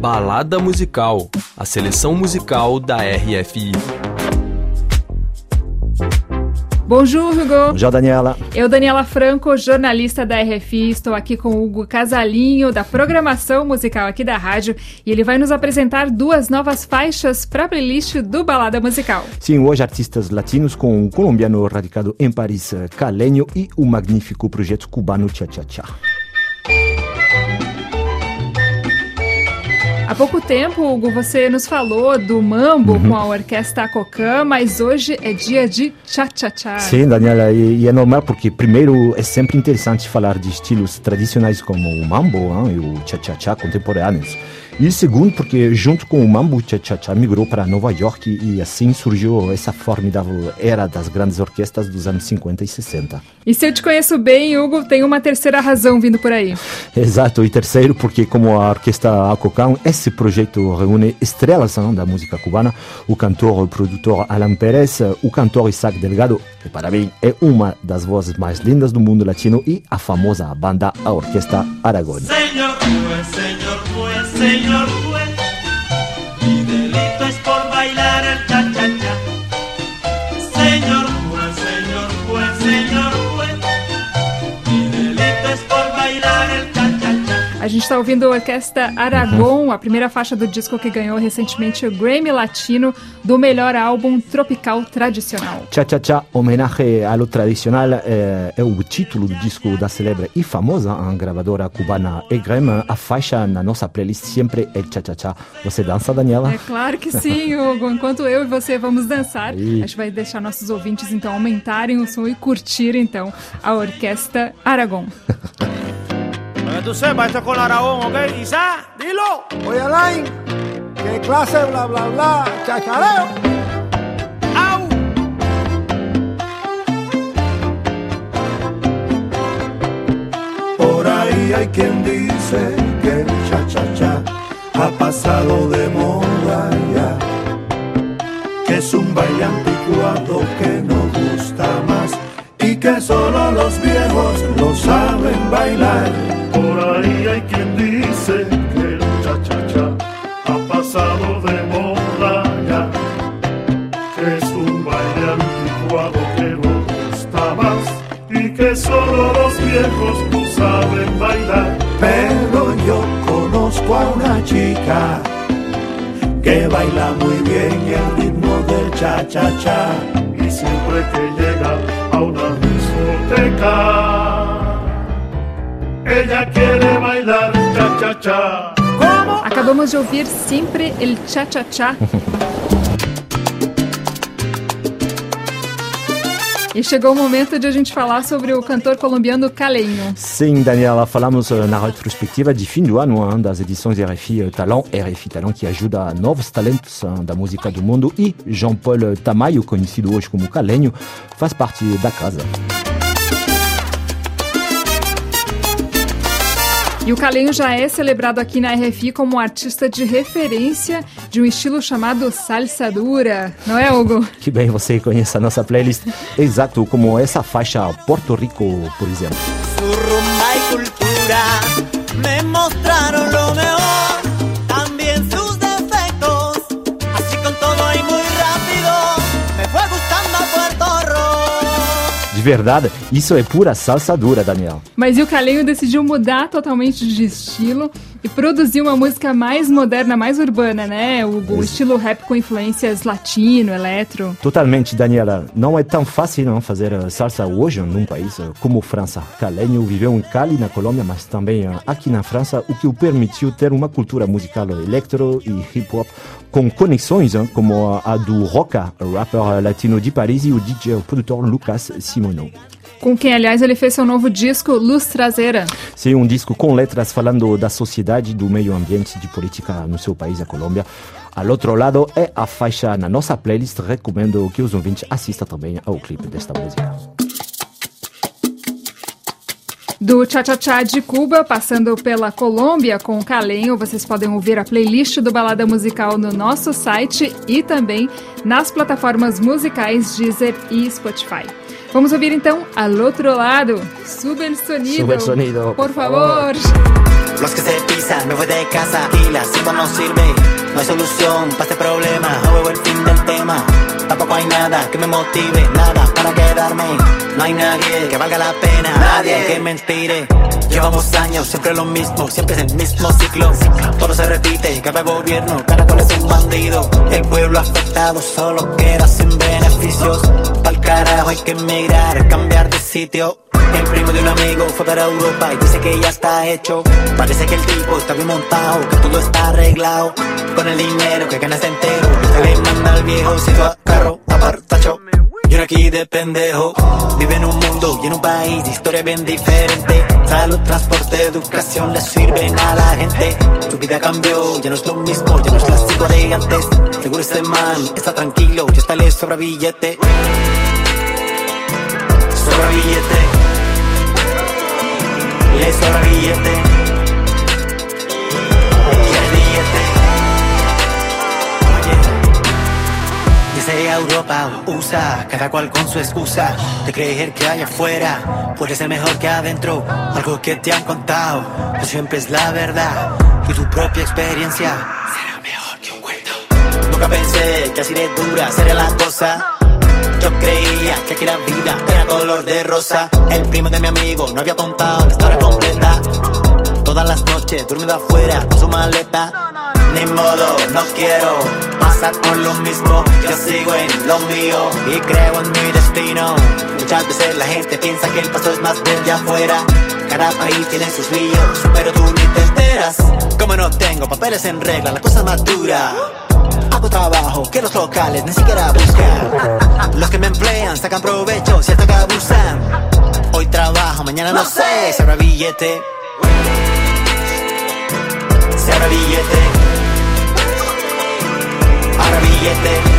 Balada Musical, a seleção musical da RFI. Bonjour, Hugo. Bonjour, Daniela. Eu, Daniela Franco, jornalista da RFI, estou aqui com o Hugo Casalinho, da programação musical aqui da rádio, e ele vai nos apresentar duas novas faixas para a playlist do Balada Musical. Sim, hoje artistas latinos com um colombiano radicado em Paris, Calenho, e o magnífico projeto cubano Cha Cha Cha. Há pouco tempo, Hugo, você nos falou do mambo uhum. com a orquestra Cocã, mas hoje é dia de cha-cha-cha. Sim, Daniela, e, e, é normal porque, primeiro, é sempre interessante falar de estilos tradicionais como o mambo hein, e o cha-cha-cha contemporâneos. E segundo, porque junto com o Mambo Cha-Cha-Cha migrou para Nova York e assim surgiu essa formidável era das grandes orquestras dos anos 50 e 60. E se eu te conheço bem, Hugo, tem uma terceira razão vindo por aí. Exato, e terceiro, porque como a Orquestra Acocão, esse projeto reúne estrelas não, da música cubana, o cantor e produtor Alan Pérez, o cantor Isaac Delgado, que para mim é uma das vozes mais lindas do mundo latino, e a famosa banda, a Orquestra Aragón. Senhor. Señor gente está ouvindo a Orquestra Aragon, a primeira faixa do disco que ganhou recentemente o Grammy Latino do melhor álbum tropical tradicional. Cha Cha Cha, homenagem ao tradicional, é, é, o título do disco da celebre e famosa gravadora cubana Egrem. A faixa na nossa playlist sempre é Cha Cha Cha. Você dança, Daniela? É claro que sim, Hugo. Enquanto eu e você vamos dançar, a gente vai deixar nossos ouvintes então aumentarem o som e curtir então a Orquestra Aragon. Para que tú sepas, esto es con Aragón, ¿ok? Isa, dilo. Oye, Alain, ¿qué clase bla bla bla chachareo? ¡Au! Por ahí hay quien dice que el cha-cha-cha ha pasado de moda ya, que es un baile anticuado que no gusta más y que solo los viejos lo saben bailar. Por ahí hay quien dice que el cha-cha-cha ha pasado de moda ya, que es un baile anticuado que no gusta más y que solo los viejos lo saben bailar. Pero yo conozco a una chica que baila muy bien el ritmo del cha-cha-cha y siempre que llega a una discoteca ella quiere bailar cha-cha-cha. Acabamos de ouvir sempre el cha-cha-cha. E chegou o momento de a gente falar sobre o cantor colombiano Calenho. Sim, Daniela, falamos uh, na retrospectiva de fim do ano uh, das edições RFI uh, Talent, RFI Talent, que ajuda novos talentos da música do mundo. E Jean-Paul Tamayo, conhecido hoje como Calenho, faz parte da casa. E o Calenho já é celebrado aqui na RFI como um artista de referência de um estilo chamado salsa dura, não é, Hugo? Que bem você conhece a nossa playlist, exato como essa faixa Porto Rico, por exemplo. Su y cultura me mostraron verdade, isso é pura salsa dura, Daniel. Mas e o Calenho decidiu mudar totalmente de estilo e produzir uma música mais moderna, mais urbana, né? O, o estilo rap com influências latino, eletro. Totalmente, Daniela. Não é tão fácil não fazer uh, salsa hoje num país uh, como França. Calenho viveu em Cali, na Colômbia, mas também uh, aqui na França, o que o permitiu ter uma cultura musical electro e hip hop com conexões como a do Roca, rapper latino de Paris, e o DJ, o produtor Lucas Simono. Com quem, aliás, ele fez seu novo disco, Luz Traseira. Sim, um disco com letras falando da sociedade, do meio ambiente, de política no seu país, a Colômbia. Ao outro lado é a faixa na nossa playlist. Recomendo que os ouvintes assistam também ao clipe desta música. Do Cha Cha Cha de Cuba, passando pela Colômbia com o Calenho, vocês podem ouvir a playlist do Balada Musical no nosso site e também nas plataformas musicais Deezer e Spotify. Vamos ouvir então Al Outro Lado. Sube el sonido. Sube el sonido, Por por favor. favor. los que se pisan, me voy de casa, y la cita no sirve, no hay solución para este problema, no veo el fin del tema, tampoco hay nada que me motive, nada para quedarme, no hay nadie que valga la pena, nadie que me inspire, llevamos años, siempre lo mismo, siempre es el mismo ciclo, todo se repite, cada gobierno, cada cual es un bandido, el pueblo afectado solo queda sin beneficios, pa'l carajo hay que emigrar, cambiar de sitio, el primo de un amigo fue para Europa y dice que ya está hecho. Parece que el tipo está bien montado, que todo está arreglado. Con el dinero que ganas entero, te le manda al viejo si a carro, apartacho. Y uno aquí de pendejo, vive en un mundo y en un país historia bien diferente. Salud, transporte, educación le sirven a la gente. Su vida cambió, ya no es lo mismo, ya no es clásico de antes. Seguro ese man está tranquilo, ya está le sobra billete. Usa cada cual con su excusa de creer que allá afuera puede ser mejor que adentro. Algo que te han contado, no siempre es la verdad y tu propia experiencia será mejor que un cuento. Nunca pensé que así de dura sería la cosa. Yo creía que aquí la vida era color de rosa. El primo de mi amigo no había contado la historia completa. Todas las noches durmiendo afuera con su maleta. Ni modo, no quiero pasar por lo mismo. Yo sigo en lo mío y creo en mi destino. Muchas veces la gente piensa que el paso es más desde afuera. Cada país tiene sus líos, pero tú ni te enteras. Como no tengo papeles en regla, la cosa es más dura. Hago trabajo que los locales ni siquiera buscan. Los que me emplean sacan provecho, cierto que abusan. Hoy trabajo, mañana no sé, se habrá billete. Se billete. Ahora billete.